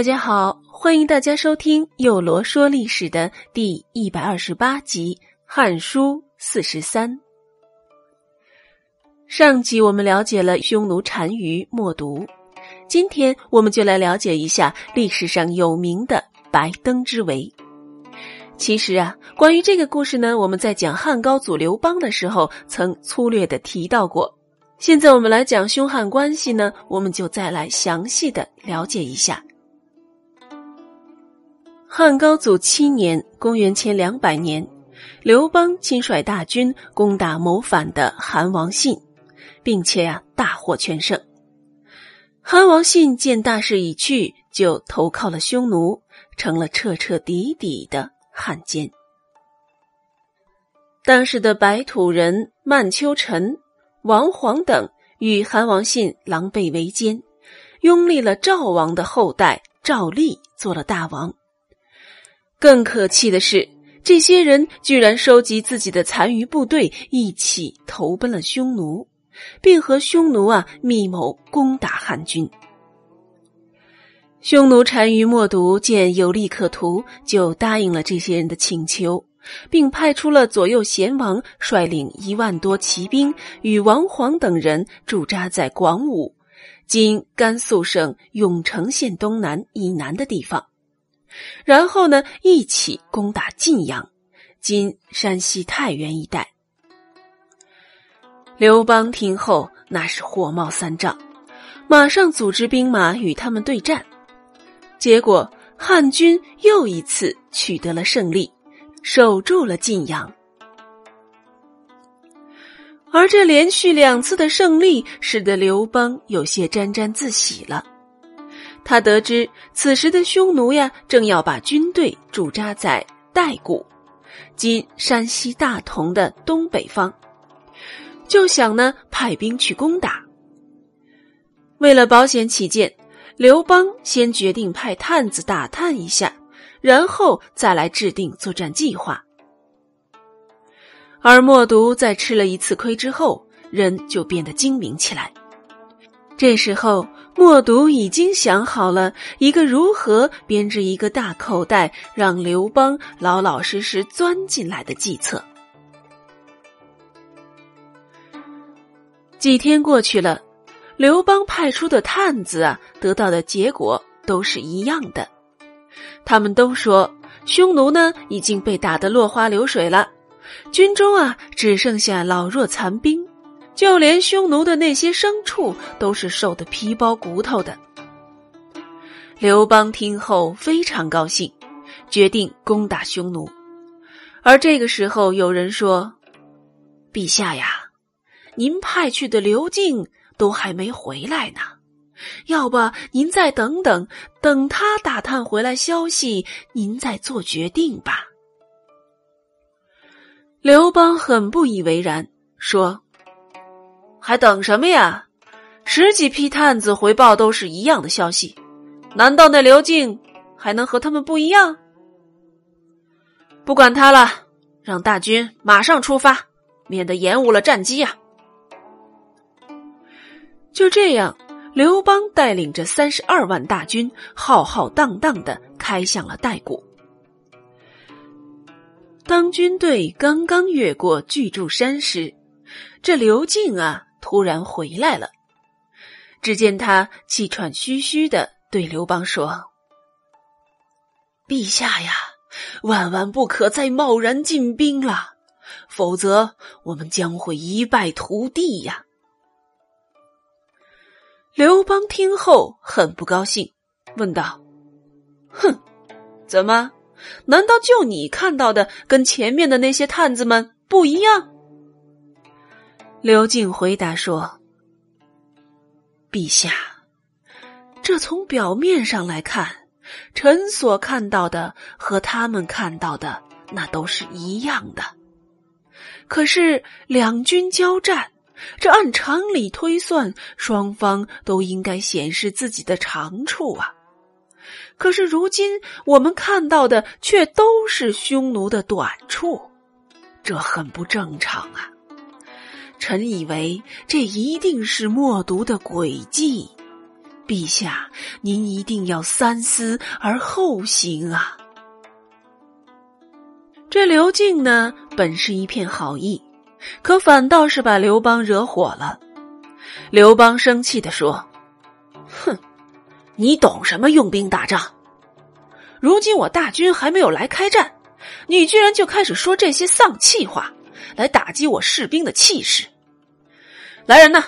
大家好，欢迎大家收听《幼罗说历史》的第一百二十八集《汉书》四十三。上集我们了解了匈奴单于默读，今天我们就来了解一下历史上有名的白登之围。其实啊，关于这个故事呢，我们在讲汉高祖刘邦的时候曾粗略的提到过。现在我们来讲凶悍关系呢，我们就再来详细的了解一下。汉高祖七年（公元前两百年），刘邦亲率大军攻打谋反的韩王信，并且啊大获全胜。韩王信见大势已去，就投靠了匈奴，成了彻彻底底的汉奸。当时的白土人曼丘臣、王晃等与韩王信狼狈为奸，拥立了赵王的后代赵立做了大王。更可气的是，这些人居然收集自己的残余部队，一起投奔了匈奴，并和匈奴啊密谋攻打汉军。匈奴单于默毒见有利可图，就答应了这些人的请求，并派出了左右贤王率领一万多骑兵，与王皇等人驻扎在广武（今甘肃省永城县东南以南的地方）。然后呢，一起攻打晋阳（今山西太原一带）。刘邦听后，那是火冒三丈，马上组织兵马与他们对战。结果汉军又一次取得了胜利，守住了晋阳。而这连续两次的胜利，使得刘邦有些沾沾自喜了。他得知此时的匈奴呀，正要把军队驻扎在代谷（今山西大同的东北方），就想呢派兵去攻打。为了保险起见，刘邦先决定派探子打探一下，然后再来制定作战计划。而默毒在吃了一次亏之后，人就变得精明起来。这时候。默读已经想好了一个如何编织一个大口袋，让刘邦老老实实钻进来的计策。几天过去了，刘邦派出的探子啊，得到的结果都是一样的。他们都说，匈奴呢已经被打得落花流水了，军中啊只剩下老弱残兵。就连匈奴的那些牲畜都是瘦得皮包骨头的。刘邦听后非常高兴，决定攻打匈奴。而这个时候，有人说：“陛下呀，您派去的刘敬都还没回来呢，要不您再等等，等他打探回来消息，您再做决定吧。”刘邦很不以为然，说。还等什么呀？十几批探子回报都是一样的消息，难道那刘敬还能和他们不一样？不管他了，让大军马上出发，免得延误了战机呀！就这样，刘邦带领着三十二万大军，浩浩荡荡的开向了代谷。当军队刚刚越过巨柱山时，这刘敬啊！突然回来了，只见他气喘吁吁的对刘邦说：“陛下呀，万万不可再贸然进兵了，否则我们将会一败涂地呀！”刘邦听后很不高兴，问道：“哼，怎么？难道就你看到的跟前面的那些探子们不一样？”刘敬回答说：“陛下，这从表面上来看，臣所看到的和他们看到的那都是一样的。可是两军交战，这按常理推算，双方都应该显示自己的长处啊。可是如今我们看到的却都是匈奴的短处，这很不正常啊。”臣以为这一定是默毒的诡计，陛下，您一定要三思而后行啊！”这刘敬呢，本是一片好意，可反倒是把刘邦惹火了。刘邦生气的说：“哼，你懂什么用兵打仗？如今我大军还没有来开战，你居然就开始说这些丧气话，来打击我士兵的气势！来人呐，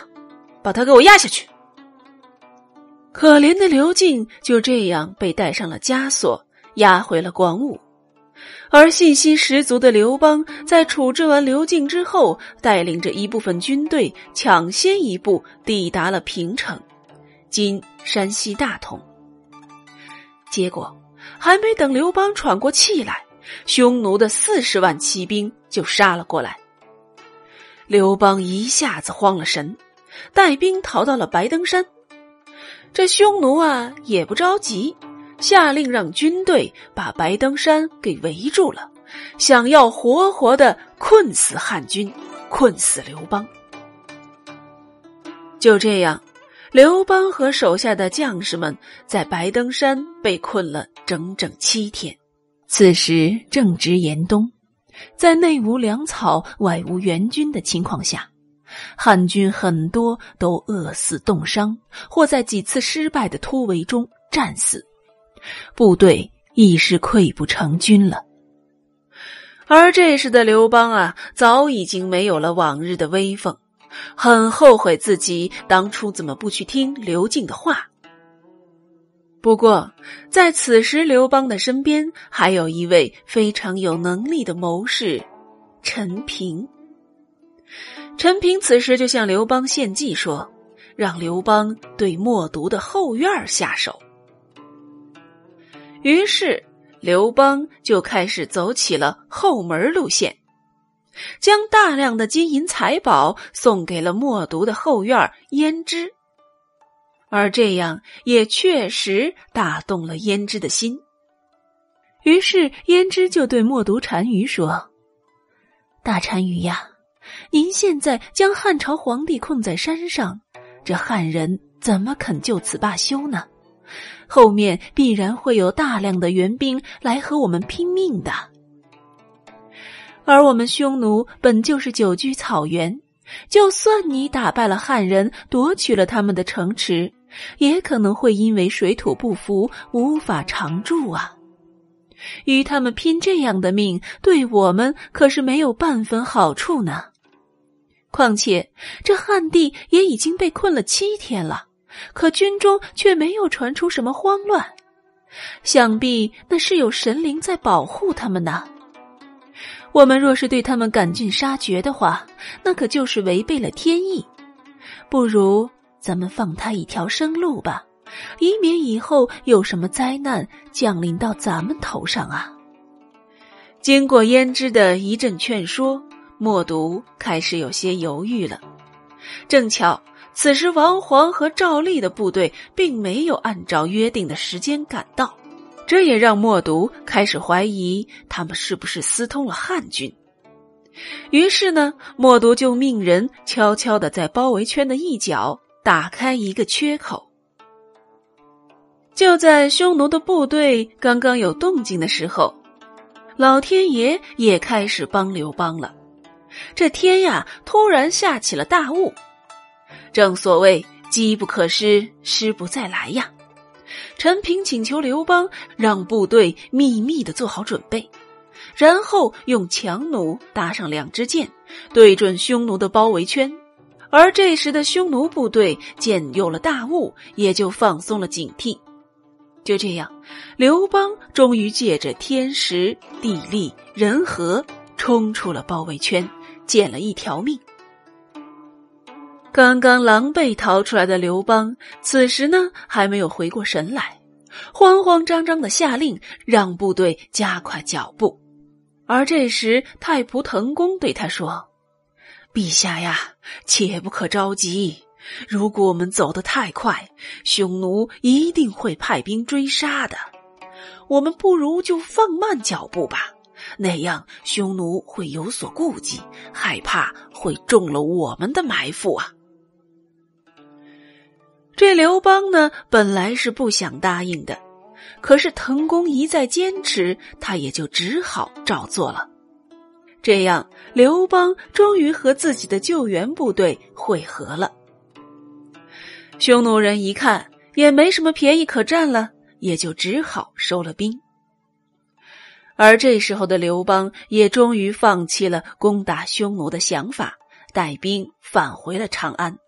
把他给我押下去！”可怜的刘敬就这样被带上了枷锁，押回了广武。而信心十足的刘邦，在处置完刘敬之后，带领着一部分军队，抢先一步抵达了平城（今山西大同）。结果，还没等刘邦喘过气来，匈奴的四十万骑兵就杀了过来。刘邦一下子慌了神，带兵逃到了白登山。这匈奴啊，也不着急。下令让军队把白登山给围住了，想要活活的困死汉军，困死刘邦。就这样，刘邦和手下的将士们在白登山被困了整整七天。此时正值严冬，在内无粮草、外无援军的情况下，汉军很多都饿死、冻伤，或在几次失败的突围中战死。部队亦是溃不成军了，而这时的刘邦啊，早已经没有了往日的威风，很后悔自己当初怎么不去听刘敬的话。不过，在此时，刘邦的身边还有一位非常有能力的谋士陈平。陈平此时就向刘邦献计说，让刘邦对默读的后院下手。于是，刘邦就开始走起了后门路线，将大量的金银财宝送给了默读的后院胭脂，而这样也确实打动了胭脂的心。于是，胭脂就对默读单于说：“大单于呀，您现在将汉朝皇帝困在山上，这汉人怎么肯就此罢休呢？”后面必然会有大量的援兵来和我们拼命的，而我们匈奴本就是久居草原，就算你打败了汉人，夺取了他们的城池，也可能会因为水土不服，无法常住啊。与他们拼这样的命，对我们可是没有半分好处呢。况且这汉帝也已经被困了七天了。可军中却没有传出什么慌乱，想必那是有神灵在保护他们呢。我们若是对他们赶尽杀绝的话，那可就是违背了天意。不如咱们放他一条生路吧，以免以后有什么灾难降临到咱们头上啊。经过胭脂的一阵劝说，默读开始有些犹豫了。正巧。此时，王皇和赵立的部队并没有按照约定的时间赶到，这也让默读开始怀疑他们是不是私通了汉军。于是呢，默读就命人悄悄的在包围圈的一角打开一个缺口。就在匈奴的部队刚刚有动静的时候，老天爷也开始帮刘邦了。这天呀，突然下起了大雾。正所谓机不可失，失不再来呀！陈平请求刘邦让部队秘密的做好准备，然后用强弩搭上两支箭，对准匈奴的包围圈。而这时的匈奴部队见有了大雾，也就放松了警惕。就这样，刘邦终于借着天时、地利、人和，冲出了包围圈，捡了一条命。刚刚狼狈逃出来的刘邦，此时呢还没有回过神来，慌慌张张的下令让部队加快脚步。而这时，太仆腾公对他说：“陛下呀，切不可着急。如果我们走得太快，匈奴一定会派兵追杀的。我们不如就放慢脚步吧，那样匈奴会有所顾忌，害怕会中了我们的埋伏啊。”这刘邦呢，本来是不想答应的，可是滕公一再坚持，他也就只好照做了。这样，刘邦终于和自己的救援部队会合了。匈奴人一看也没什么便宜可占了，也就只好收了兵。而这时候的刘邦也终于放弃了攻打匈奴的想法，带兵返回了长安。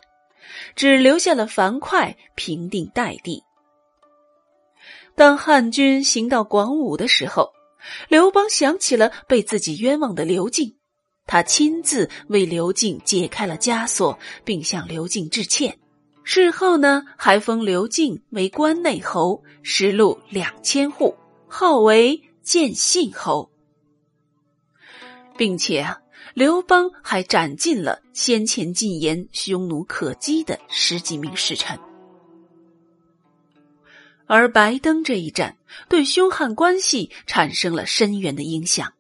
只留下了樊哙平定代地。当汉军行到广武的时候，刘邦想起了被自己冤枉的刘敬，他亲自为刘敬解开了枷锁，并向刘敬致歉。事后呢，还封刘敬为关内侯，食禄两千户，号为建信侯，并且啊。刘邦还斩尽了先前进言匈奴可击的十几名使臣，而白登这一战对匈汉关系产生了深远的影响。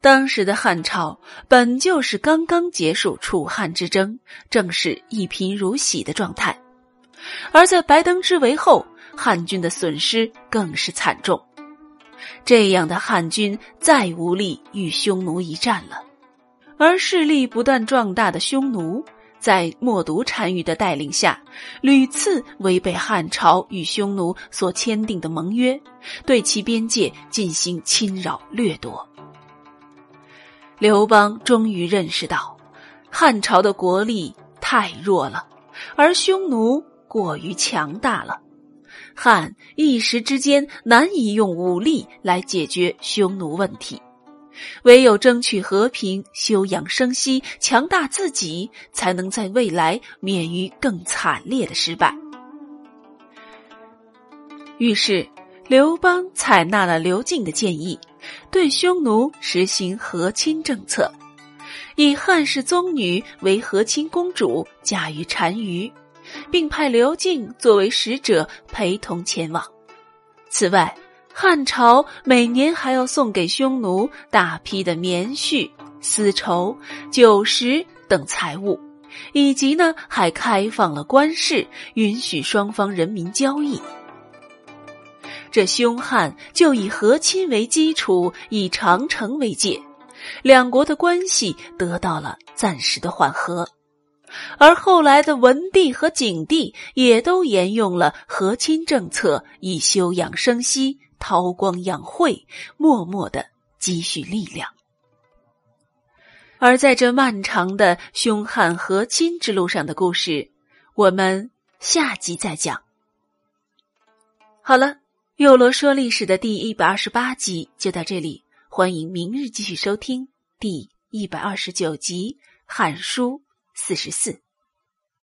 当时的汉朝本就是刚刚结束楚汉之争，正是一贫如洗的状态，而在白登之围后，汉军的损失更是惨重。这样的汉军再无力与匈奴一战了，而势力不断壮大的匈奴，在冒顿单于的带领下，屡次违背汉朝与匈奴所签订的盟约，对其边界进行侵扰掠夺。刘邦终于认识到，汉朝的国力太弱了，而匈奴过于强大了。汉一时之间难以用武力来解决匈奴问题，唯有争取和平、休养生息、强大自己，才能在未来免于更惨烈的失败。于是，刘邦采纳了刘敬的建议，对匈奴实行和亲政策，以汉室宗女为和亲公主，嫁于单于。并派刘敬作为使者陪同前往。此外，汉朝每年还要送给匈奴大批的棉絮、丝绸、酒食等财物，以及呢还开放了官市，允许双方人民交易。这匈汉就以和亲为基础，以长城为界，两国的关系得到了暂时的缓和。而后来的文帝和景帝也都沿用了和亲政策，以休养生息、韬光养晦，默默的积蓄力量。而在这漫长的凶悍和亲之路上的故事，我们下集再讲。好了，又罗说历史的第一百二十八集就到这里，欢迎明日继续收听第一百二十九集《汉书》。四十四。